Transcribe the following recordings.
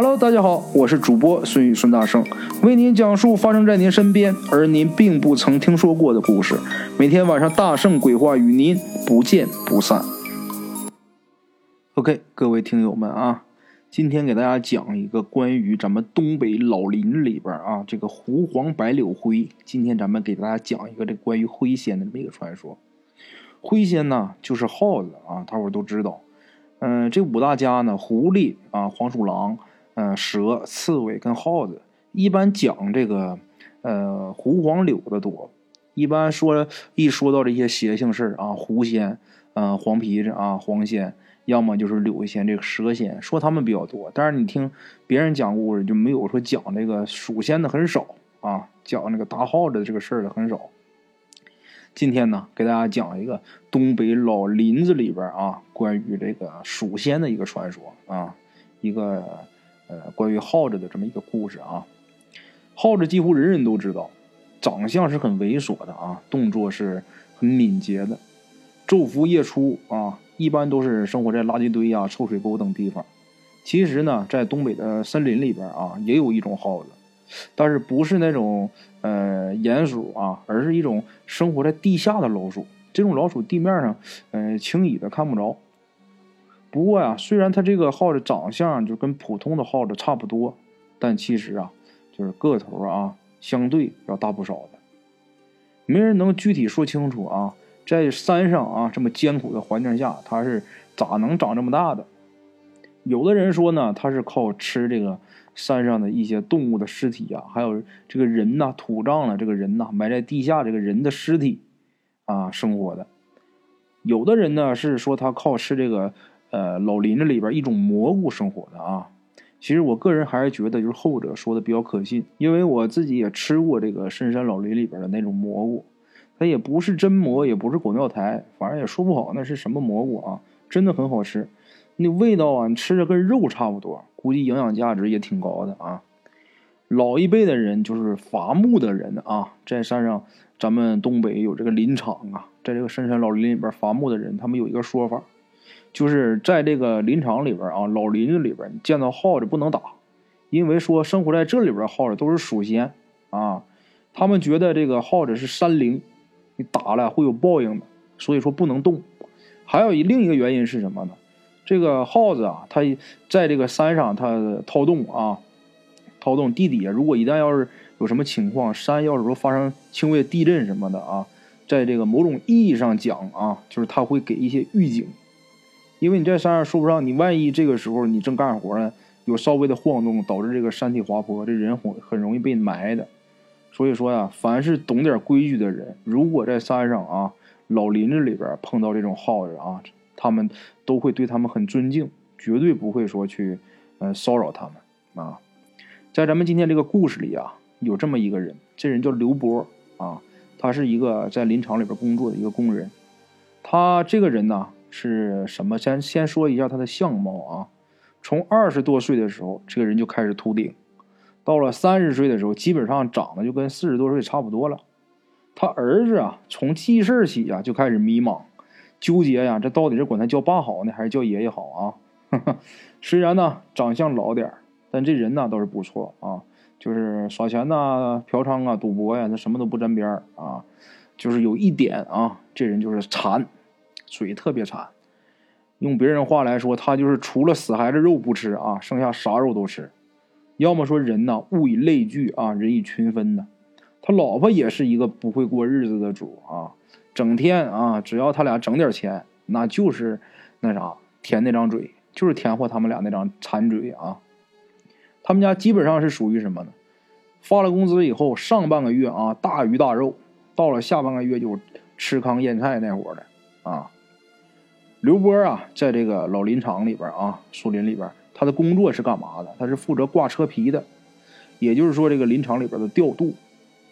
Hello，大家好，我是主播孙宇孙大圣，为您讲述发生在您身边而您并不曾听说过的故事。每天晚上大圣鬼话与您不见不散。OK，各位听友们啊，今天给大家讲一个关于咱们东北老林里边啊，这个狐黄白柳灰。今天咱们给大家讲一个这关于灰仙的这么一个传说。灰仙呢，就是耗子啊，大伙都知道。嗯，这五大家呢，狐狸啊，黄鼠狼。嗯，蛇、刺猬跟耗子，一般讲这个，呃，狐黄柳的多。一般说一说到这些邪性事儿啊，狐仙，嗯，黄皮子啊，黄仙，要么就是柳仙，这个蛇仙，说他们比较多。但是你听别人讲故事，就没有说讲这个鼠仙的很少啊，讲那个大耗子这个事儿的很少。今天呢，给大家讲一个东北老林子里边啊，关于这个鼠仙的一个传说啊，一个。呃，关于耗子的这么一个故事啊，耗子几乎人人都知道，长相是很猥琐的啊，动作是很敏捷的，昼伏夜出啊，一般都是生活在垃圾堆呀、臭水沟等地方。其实呢，在东北的森林里边啊，也有一种耗子，但是不是那种呃鼹鼠啊，而是一种生活在地下的老鼠。这种老鼠地面上，呃，轻易的看不着。不过呀，虽然它这个耗子长相就跟普通的耗子差不多，但其实啊，就是个头啊，相对要大不少的。没人能具体说清楚啊，在山上啊这么艰苦的环境下，它是咋能长这么大的？有的人说呢，它是靠吃这个山上的一些动物的尸体啊，还有这个人呐，土葬了这个人呐，埋在地下这个人的尸体啊生活的。有的人呢是说他靠吃这个。呃，老林子里边一种蘑菇生活的啊，其实我个人还是觉得就是后者说的比较可信，因为我自己也吃过这个深山老林里边的那种蘑菇，它也不是真蘑，也不是狗尿苔，反正也说不好那是什么蘑菇啊，真的很好吃，那味道啊，你吃着跟肉差不多，估计营养价值也挺高的啊。老一辈的人就是伐木的人啊，在山上，咱们东北有这个林场啊，在这个深山老林里边伐木的人，他们有一个说法。就是在这个林场里边啊，老林子里边，你见到耗子不能打，因为说生活在这里边耗子都是属仙啊，他们觉得这个耗子是山灵，你打了会有报应的，所以说不能动。还有一另一个原因是什么呢？这个耗子啊，它在这个山上它掏洞啊，掏洞地底下，如果一旦要是有什么情况，山要是说发生轻微地震什么的啊，在这个某种意义上讲啊，就是它会给一些预警。因为你在山上说不上，你万一这个时候你正干活呢，有稍微的晃动，导致这个山体滑坡，这人很很容易被埋的。所以说呀，凡是懂点规矩的人，如果在山上啊，老林子里边碰到这种耗子啊，他们都会对他们很尊敬，绝对不会说去呃骚扰他们啊。在咱们今天这个故事里啊，有这么一个人，这人叫刘波啊，他是一个在林场里边工作的一个工人，他这个人呢。是什么？先先说一下他的相貌啊。从二十多岁的时候，这个人就开始秃顶，到了三十岁的时候，基本上长得就跟四十多岁差不多了。他儿子啊，从记事起啊就开始迷茫、纠结呀，这到底是管他叫爸好呢，还是叫爷爷好啊？虽然呢长相老点但这人呢倒是不错啊，就是耍钱呐、嫖娼啊、赌博呀，他什么都不沾边啊。就是有一点啊，这人就是馋。嘴特别馋，用别人话来说，他就是除了死孩子肉不吃啊，剩下啥肉都吃。要么说人呐，物以类聚啊，人以群分的。他老婆也是一个不会过日子的主啊，整天啊，只要他俩整点钱，那就是那啥舔那张嘴，就是舔活他们俩那张馋嘴啊。他们家基本上是属于什么呢？发了工资以后，上半个月啊大鱼大肉，到了下半个月就吃糠咽菜那伙的啊。刘波啊，在这个老林场里边啊，树林里边，他的工作是干嘛的？他是负责挂车皮的，也就是说，这个林场里边的调度，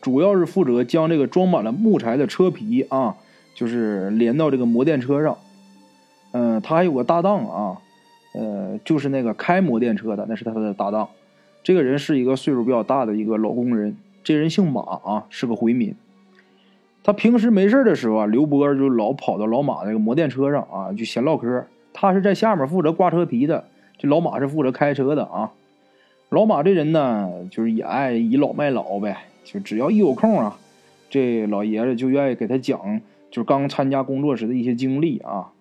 主要是负责将这个装满了木材的车皮啊，就是连到这个摩电车上。嗯，他还有个搭档啊，呃，就是那个开摩电车的，那是他的搭档。这个人是一个岁数比较大的一个老工人，这人姓马啊，是个回民。他平时没事的时候啊，刘波就老跑到老马那个摩电车上啊，就闲唠嗑。他是在下面负责挂车皮的，这老马是负责开车的啊。老马这人呢，就是也爱倚老卖老呗，就只要一有空啊，这老爷子就愿意给他讲，就是刚参加工作时的一些经历啊。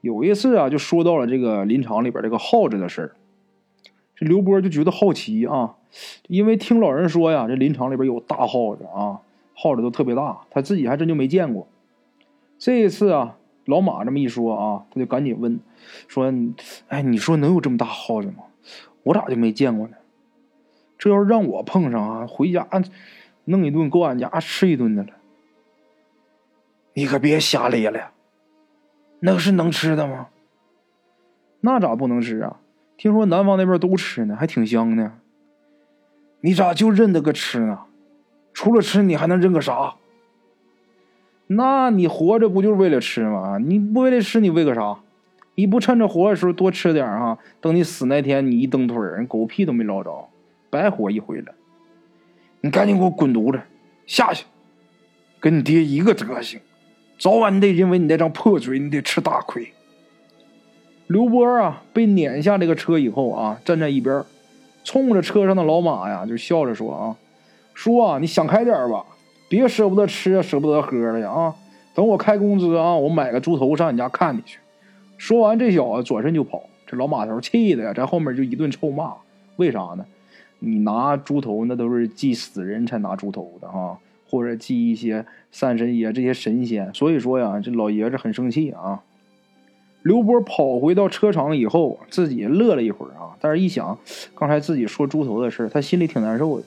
有一次啊，就说到了这个林场里边这个耗子的事儿，这刘波就觉得好奇啊，因为听老人说呀，这林场里边有大耗子啊，耗子都特别大，他自己还真就没见过。这一次啊，老马这么一说啊，他就赶紧问说：“哎，你说能有这么大耗子吗？我咋就没见过呢？”这要是让我碰上啊，回家弄一顿，够俺家吃一顿的了。你可别瞎咧咧，那个是能吃的吗？那咋不能吃啊？听说南方那边都吃呢，还挺香呢。你咋就认得个吃呢？除了吃，你还能认个啥？那你活着不就是为了吃吗？你不为了吃，你为个啥？你不趁着活的时候多吃点哈，等你死那天，你一蹬腿儿，狗屁都没捞着。白活一回了，你赶紧给我滚犊子，下去，跟你爹一个德行，早晚你得因为你那张破嘴，你得吃大亏。刘波啊，被撵下这个车以后啊，站在一边，冲着车上的老马呀，就笑着说啊：“叔啊，你想开点吧，别舍不得吃，舍不得喝的呀啊！等我开工资啊，我买个猪头上你家看你去。”说完，这小子转身就跑。这老马头气的呀，在后面就一顿臭骂。为啥呢？你拿猪头，那都是祭死人才拿猪头的哈，或者祭一些三神爷这些神仙。所以说呀，这老爷子很生气啊。刘波跑回到车场以后，自己乐了一会儿啊，但是一想刚才自己说猪头的事他心里挺难受的。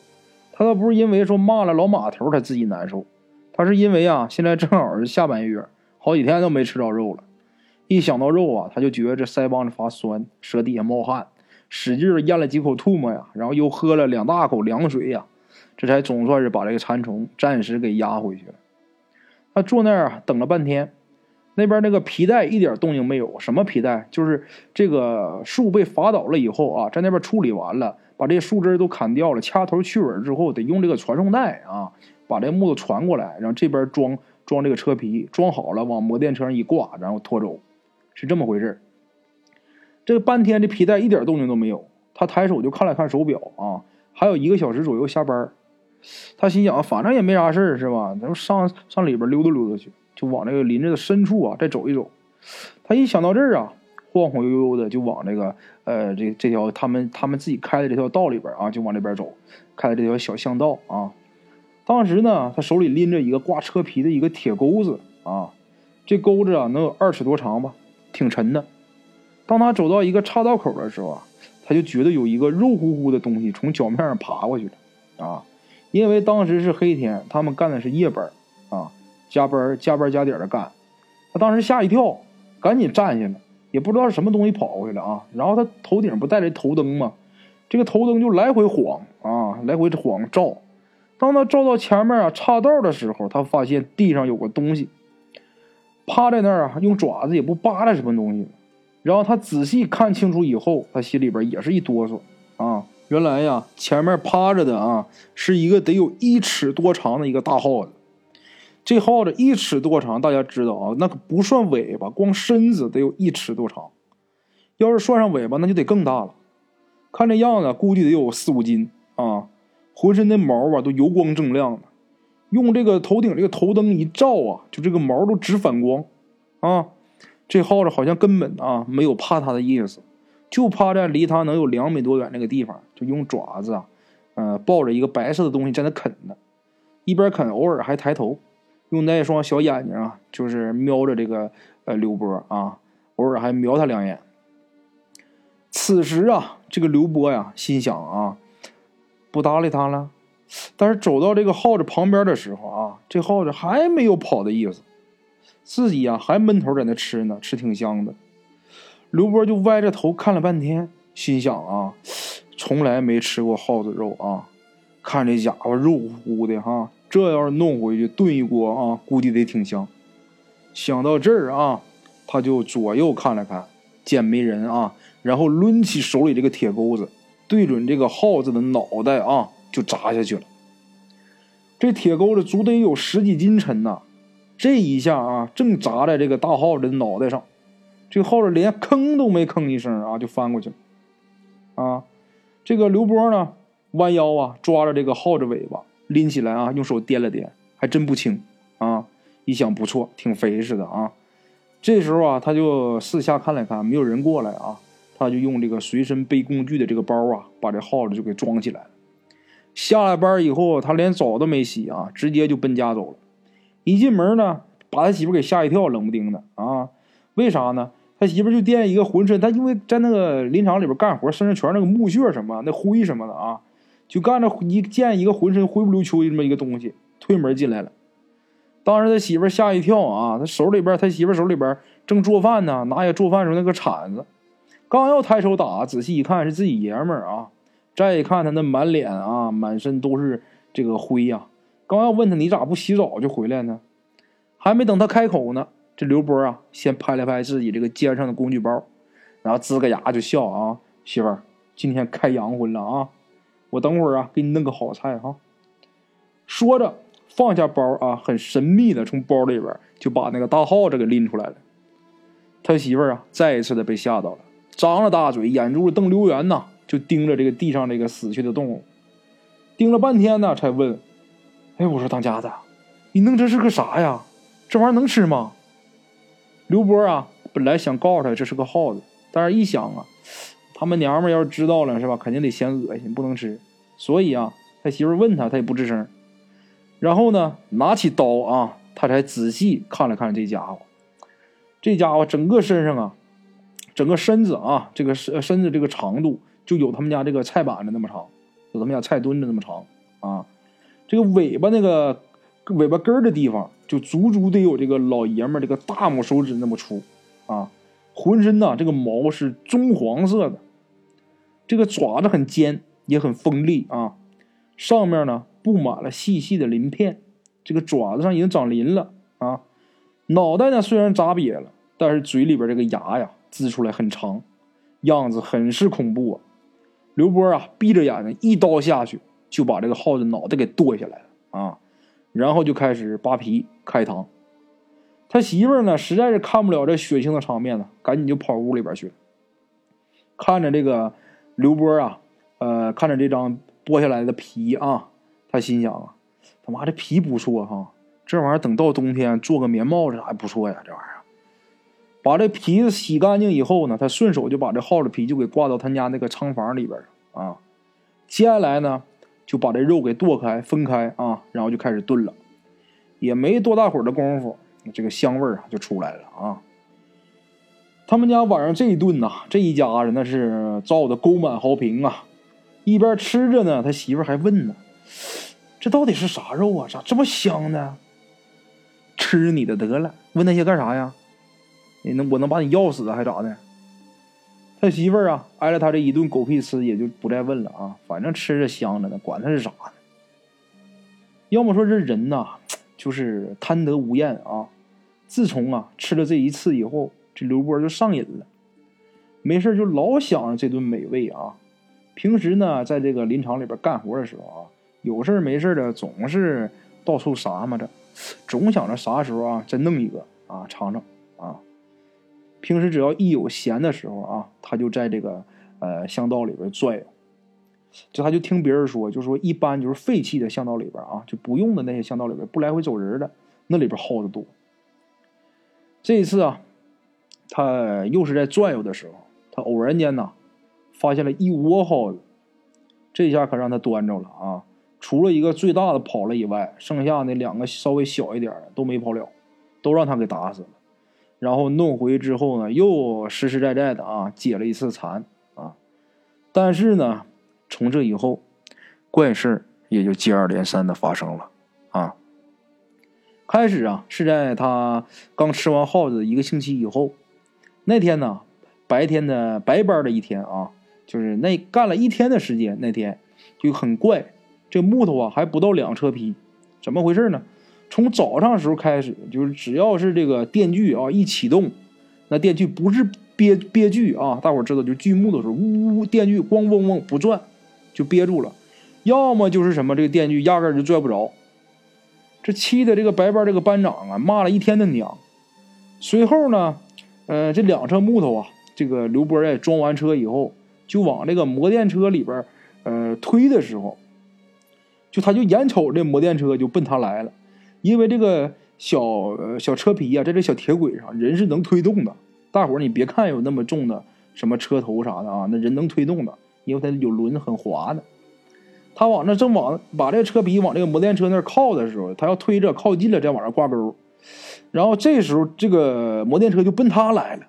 他倒不是因为说骂了老马头他自己难受，他是因为啊，现在正好是下半月，好几天都没吃着肉了。一想到肉啊，他就觉得这腮帮子发酸，舌底下冒汗。使劲咽了几口唾沫呀，然后又喝了两大口凉水呀，这才总算是把这个馋虫暂时给压回去了。他坐那儿啊，等了半天，那边那个皮带一点动静没有。什么皮带？就是这个树被伐倒了以后啊，在那边处理完了，把这树枝都砍掉了，掐头去尾之后，得用这个传送带啊，把这木头传过来，然后这边装装这个车皮，装好了往摩电车上一挂，然后拖走，是这么回事这半天这皮带一点动静都没有，他抬手就看了看手表啊，还有一个小时左右下班。他心想，反正也没啥事是吧？咱们上上里边溜达溜达去，就往这个林子的深处啊再走一走。他一想到这儿啊，晃晃悠悠的就往这个呃这这条他们他们自己开的这条道里边啊，就往这边走，开的这条小巷道啊。当时呢，他手里拎着一个挂车皮的一个铁钩子啊，这钩子啊能有二尺多长吧，挺沉的。当他走到一个岔道口的时候啊，他就觉得有一个肉乎乎的东西从脚面上爬过去了啊！因为当时是黑天，他们干的是夜班啊，加班加班加点的干。他当时吓一跳，赶紧站下了，也不知道是什么东西跑过去了啊！然后他头顶不带着头灯吗？这个头灯就来回晃啊，来回晃照。当他照到前面啊岔道的时候，他发现地上有个东西趴在那儿啊，用爪子也不扒拉什么东西。然后他仔细看清楚以后，他心里边也是一哆嗦啊！原来呀，前面趴着的啊，是一个得有一尺多长的一个大耗子。这耗子一尺多长，大家知道啊，那可不算尾巴，光身子得有一尺多长。要是算上尾巴，那就得更大了。看这样子，估计得有四五斤啊！浑身的毛啊都油光锃亮的，用这个头顶这个头灯一照啊，就这个毛都直反光啊！这耗子好像根本啊没有怕它的意思，就趴在离它能有两米多远那个地方，就用爪子啊，呃，抱着一个白色的东西在那啃呢，一边啃偶尔还抬头，用那双小眼睛啊，就是瞄着这个呃刘波啊，偶尔还瞄他两眼。此时啊，这个刘波呀，心想啊，不搭理他了，但是走到这个耗子旁边的时候啊，这耗子还没有跑的意思。自己呀还闷头在那吃呢，吃挺香的。刘波就歪着头看了半天，心想啊，从来没吃过耗子肉啊，看这家伙肉乎乎的哈，这要是弄回去炖一锅啊，估计得挺香。想到这儿啊，他就左右看了看，见没人啊，然后抡起手里这个铁钩子，对准这个耗子的脑袋啊，就扎下去了。这铁钩子足得有十几斤沉呐。这一下啊，正砸在这个大耗子的脑袋上，这个耗子连吭都没吭一声啊，就翻过去了。啊，这个刘波呢，弯腰啊，抓着这个耗子尾巴，拎起来啊，用手掂了掂，还真不轻啊。一想不错，挺肥实的啊。这时候啊，他就四下看了看，没有人过来啊，他就用这个随身背工具的这个包啊，把这耗子就给装起来了。下了班以后，他连澡都没洗啊，直接就奔家走了。一进门呢，把他媳妇给吓一跳，冷不丁的啊。为啥呢？他媳妇就惦一个浑身，他因为在那个林场里边干活，身上全是那个木屑什么那灰什么的啊，就干着一见一个浑身灰不溜秋的这么一个东西，推门进来了。当时他媳妇吓一跳啊，他手里边他媳妇手里边正做饭呢，拿下做饭时候那个铲子，刚要抬手打，仔细一看是自己爷们儿啊。再一看他那满脸啊，满身都是这个灰呀，刚要问他你咋不洗澡就回来呢？还没等他开口呢。这刘波啊，先拍了拍自己这个肩上的工具包，然后呲个牙就笑啊，媳妇儿，今天开洋荤了啊！我等会儿啊，给你弄个好菜哈。说着放下包啊，很神秘的从包里边就把那个大耗子给拎出来了。他媳妇儿啊，再一次的被吓到了，张了大嘴，眼珠瞪溜圆呐，就盯着这个地上这个死去的动物，盯了半天呢，才问：“哎，我说当家的，你弄这是个啥呀？这玩意儿能吃吗？”刘波啊，本来想告诉他这是个耗子，但是一想啊，他们娘们要是知道了是吧，肯定得嫌恶心，不能吃。所以啊，他媳妇问他，他也不吱声。然后呢，拿起刀啊，他才仔细看了看这家伙。这家伙整个身上啊，整个身子啊，这个身身子这个长度就有他们家这个菜板子那么长，有他们家菜墩子那么长啊。这个尾巴那个尾巴根儿的地方。就足足得有这个老爷们儿这个大拇手指那么粗，啊，浑身呐这个毛是棕黄色的，这个爪子很尖也很锋利啊，上面呢布满了细细的鳞片，这个爪子上已经长鳞了啊，脑袋呢虽然扎瘪了，但是嘴里边这个牙呀呲出来很长，样子很是恐怖啊。刘波啊闭着眼睛一刀下去就把这个耗子脑袋给剁下来了啊。然后就开始扒皮开膛，他媳妇儿呢，实在是看不了这血腥的场面了，赶紧就跑屋里边去了。看着这个刘波啊，呃，看着这张剥下来的皮啊，他心想啊，他妈这皮不错哈，这玩意儿等到冬天做个棉帽子还不错呀，这玩意儿。把这皮子洗干净以后呢，他顺手就把这耗子皮就给挂到他家那个仓房里边啊。接下来呢？就把这肉给剁开、分开啊，然后就开始炖了，也没多大会儿的功夫，这个香味儿啊就出来了啊。他们家晚上这一顿呐，这一家子那是造的沟满壕平啊。一边吃着呢，他媳妇还问呢：“这到底是啥肉啊？咋这么香呢？”吃你的得了，问那些干啥呀？你能我能把你要死还咋的？他媳妇儿啊，挨了他这一顿狗屁吃，也就不再问了啊。反正吃着香着呢，管他是啥呢。要么说这人呐，就是贪得无厌啊。自从啊吃了这一次以后，刘波就上瘾了，没事就老想着这顿美味啊。平时呢，在这个林场里边干活的时候啊，有事没事的总是到处撒嘛着，总想着啥时候啊再弄一个啊尝尝啊。平时只要一有闲的时候啊，他就在这个呃巷道里边转悠。就他就听别人说，就说一般就是废弃的巷道里边啊，就不用的那些巷道里边不来回走人的，那里边耗子多。这一次啊，他又是在转悠的时候，他偶然间呢发现了一窝耗子，这下可让他端着了啊！除了一个最大的跑了以外，剩下那两个稍微小一点的都没跑了，都让他给打死了。然后弄回之后呢，又实实在在的啊解了一次馋啊，但是呢，从这以后，怪事也就接二连三的发生了啊。开始啊是在他刚吃完耗子一个星期以后，那天呢白天的白班的一天啊，就是那干了一天的时间，那天就很怪，这木头啊还不到两车皮，怎么回事呢？从早上时候开始，就是只要是这个电锯啊一启动，那电锯不是憋憋锯啊，大伙知道，就锯木的时候，呜呜，电锯咣嗡嗡不转，就憋住了；要么就是什么，这个电锯压根就拽不着。这气的这个白班这个班长啊，骂了一天的娘。随后呢，呃，这两车木头啊，这个刘波在装完车以后，就往这个摩电车里边呃推的时候，就他就眼瞅这摩电车就奔他来了，因为这个小小车皮啊，在这小铁轨上，人是能推动的。大伙儿你别看有那么重的什么车头啥的啊，那人能推动的，因为它有轮很滑的。他往那正往把这个车皮往这个摩电车那靠的时候，他要推着靠近了再往上挂钩，然后这时候这个摩电车就奔他来了。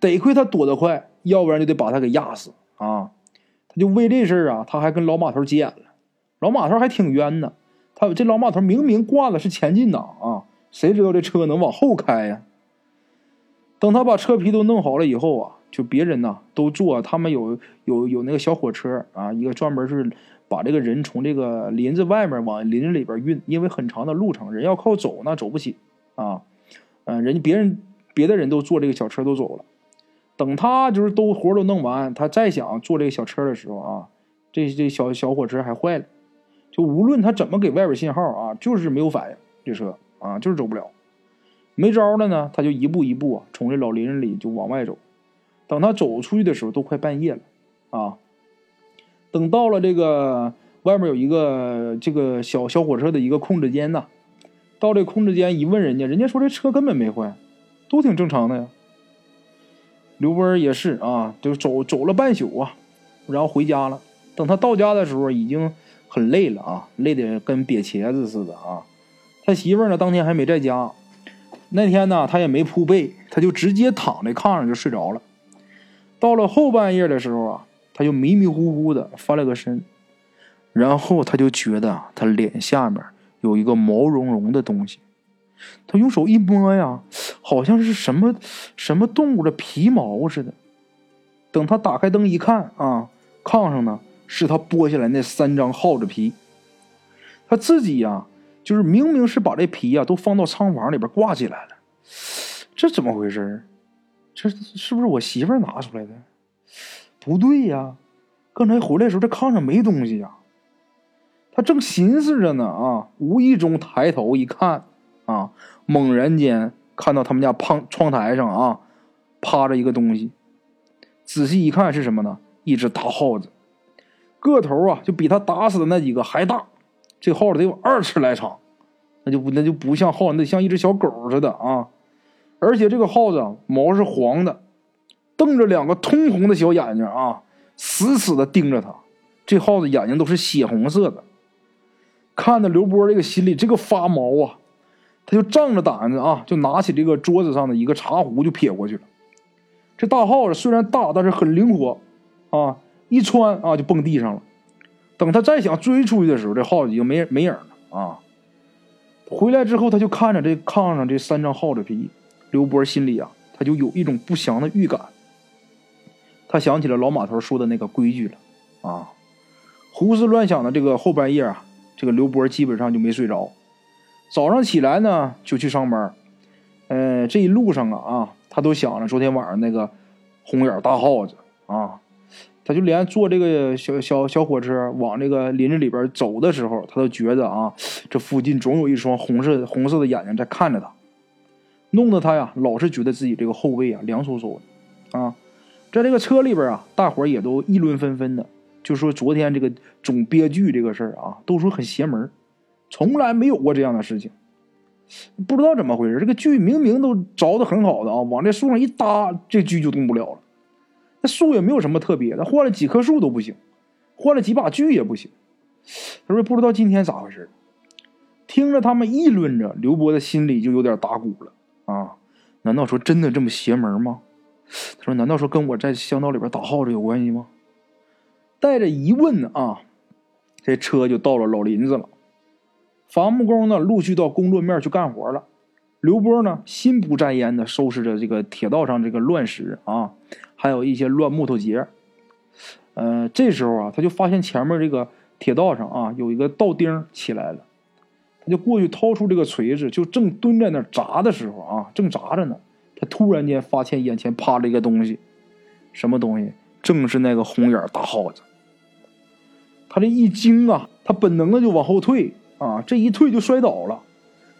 得亏他躲得快，要不然就得把他给压死啊！他就为这事儿啊，他还跟老马头急眼了。老马头还挺冤呢，他这老马头明明挂的是前进档啊，谁知道这车能往后开呀？等他把车皮都弄好了以后啊，就别人呐都坐，他们有有有那个小火车啊，一个专门是把这个人从这个林子外面往林子里边运，因为很长的路程，人要靠走那走不起啊。嗯，人家别人别的人都坐这个小车都走了。等他就是都活都弄完，他再想坐这个小车的时候啊，这这小小火车还坏了，就无论他怎么给外边信号啊，就是没有反应，这车啊就是走不了，没招了呢，他就一步一步啊从这老林子里就往外走，等他走出去的时候都快半夜了啊，等到了这个外面有一个这个小小火车的一个控制间呐，到这控制间一问人家，人家说这车根本没坏，都挺正常的呀。刘波也是啊，就走走了半宿啊，然后回家了。等他到家的时候，已经很累了啊，累得跟瘪茄子似的啊。他媳妇呢，当天还没在家。那天呢，他也没铺被，他就直接躺在炕上就睡着了。到了后半夜的时候啊，他就迷迷糊糊的翻了个身，然后他就觉得他脸下面有一个毛茸茸的东西。他用手一摸呀，好像是什么什么动物的皮毛似的。等他打开灯一看啊，炕上呢是他剥下来那三张耗子皮。他自己呀，就是明明是把这皮呀都放到仓房里边挂起来了，这怎么回事？这是不是我媳妇拿出来的？不对呀，刚才回来的时候这炕上没东西呀。他正寻思着呢啊，无意中抬头一看。啊！猛然间看到他们家胖窗台上啊，趴着一个东西。仔细一看是什么呢？一只大耗子，个头啊就比他打死的那几个还大。这耗子得有二尺来长，那就不那就不像耗子，那像一只小狗似的啊！而且这个耗子毛是黄的，瞪着两个通红的小眼睛啊，死死的盯着他。这耗子眼睛都是血红色的，看着刘波这个心里这个发毛啊！他就仗着胆子啊，就拿起这个桌子上的一个茶壶就撇过去了。这大耗子虽然大，但是很灵活，啊，一窜啊就蹦地上了。等他再想追出去的时候，这耗子已经没没影了啊。回来之后，他就看着这炕上这三张耗子皮，刘波心里啊，他就有一种不祥的预感。他想起了老马头说的那个规矩了啊。胡思乱想的这个后半夜啊，这个刘波基本上就没睡着。早上起来呢，就去上班。呃，这一路上啊啊，他都想着昨天晚上那个红眼大耗子啊。他就连坐这个小小小火车往这个林子里边走的时候，他都觉得啊，这附近总有一双红色红色的眼睛在看着他，弄得他呀老是觉得自己这个后背啊凉飕飕的啊。在这个车里边啊，大伙也都议论纷纷的，就说昨天这个总憋剧这个事儿啊，都说很邪门。从来没有过这样的事情，不知道怎么回事。这个锯明明都着的很好的啊，往这树上一搭，这锯就动不了了。那树也没有什么特别的，换了几棵树都不行，换了几把锯也不行。他说不知道今天咋回事。听着他们议论着，刘波的心里就有点打鼓了啊！难道说真的这么邪门吗？他说难道说跟我在香道里边打耗子有关系吗？带着疑问啊，这车就到了老林子了。伐木工呢，陆续到工作面去干活了。刘波呢，心不在焉的收拾着这个铁道上这个乱石啊，还有一些乱木头节。呃，这时候啊，他就发现前面这个铁道上啊，有一个道钉起来了。他就过去掏出这个锤子，就正蹲在那砸的时候啊，正砸着呢，他突然间发现眼前趴着一个东西，什么东西？正是那个红眼大耗子。他这一惊啊，他本能的就往后退。啊，这一退就摔倒了。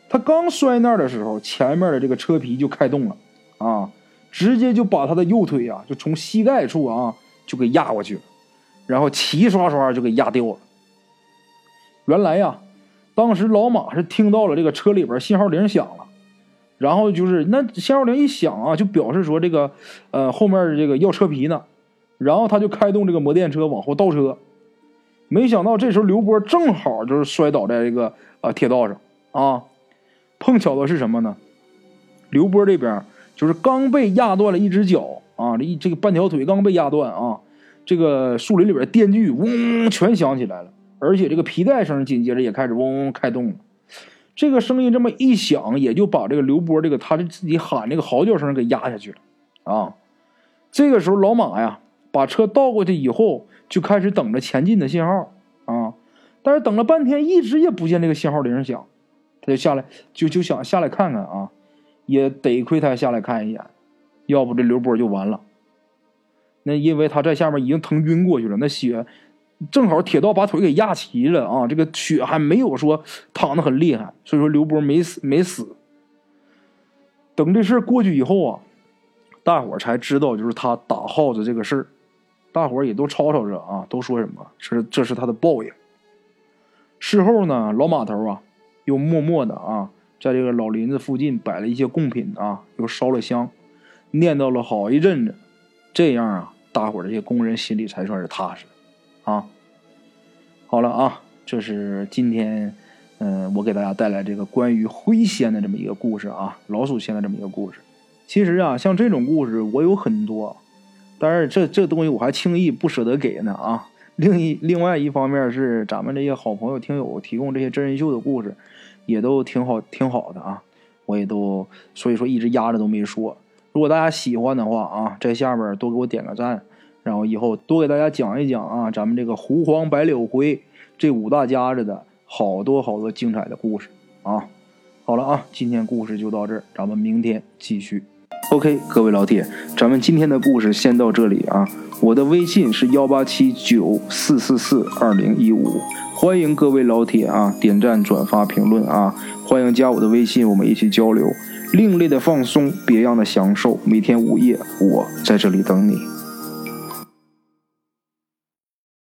他刚摔那儿的时候，前面的这个车皮就开动了，啊，直接就把他的右腿啊，就从膝盖处啊就给压过去了。然后齐刷刷就给压掉了。原来呀，当时老马是听到了这个车里边信号铃响了，然后就是那信号铃一响啊，就表示说这个呃后面这个要车皮呢，然后他就开动这个摩电车往后倒车。没想到这时候刘波正好就是摔倒在这个啊铁道上啊，碰巧的是什么呢？刘波这边就是刚被压断了一只脚啊，这一这个半条腿刚被压断啊，这个树林里边电锯嗡全响起来了，而且这个皮带声紧接着也开始嗡嗡开动了。这个声音这么一响，也就把这个刘波这个他的自己喊这个嚎叫声给压下去了啊。这个时候老马呀，把车倒过去以后。就开始等着前进的信号啊，但是等了半天，一直也不见这个信号铃响，他就下来，就就想下来看看啊，也得亏他下来看一眼，要不这刘波就完了。那因为他在下面已经疼晕过去了，那血正好铁道把腿给压齐了啊，这个血还没有说淌的很厉害，所以说刘波没死没死。等这事过去以后啊，大伙才知道就是他打耗子这个事儿。大伙儿也都吵吵着啊，都说什么？是这是他的报应。事后呢，老马头啊，又默默的啊，在这个老林子附近摆了一些贡品啊，又烧了香，念叨了好一阵子。这样啊，大伙儿这些工人心里才算是踏实啊。好了啊，这是今天嗯，我给大家带来这个关于灰仙的这么一个故事啊，老鼠仙的这么一个故事。其实啊，像这种故事我有很多。但是这这东西我还轻易不舍得给呢啊！另一另外一方面是咱们这些好朋友听友提供这些真人秀的故事，也都挺好挺好的啊，我也都所以说一直压着都没说。如果大家喜欢的话啊，在下边多给我点个赞，然后以后多给大家讲一讲啊，咱们这个狐黄白柳灰这五大家子的好多好多精彩的故事啊！好了啊，今天故事就到这儿，咱们明天继续。OK，各位老铁，咱们今天的故事先到这里啊。我的微信是幺八七九四四四二零一五，欢迎各位老铁啊点赞、转发、评论啊，欢迎加我的微信，我们一起交流。另类的放松，别样的享受，每天午夜我在这里等你。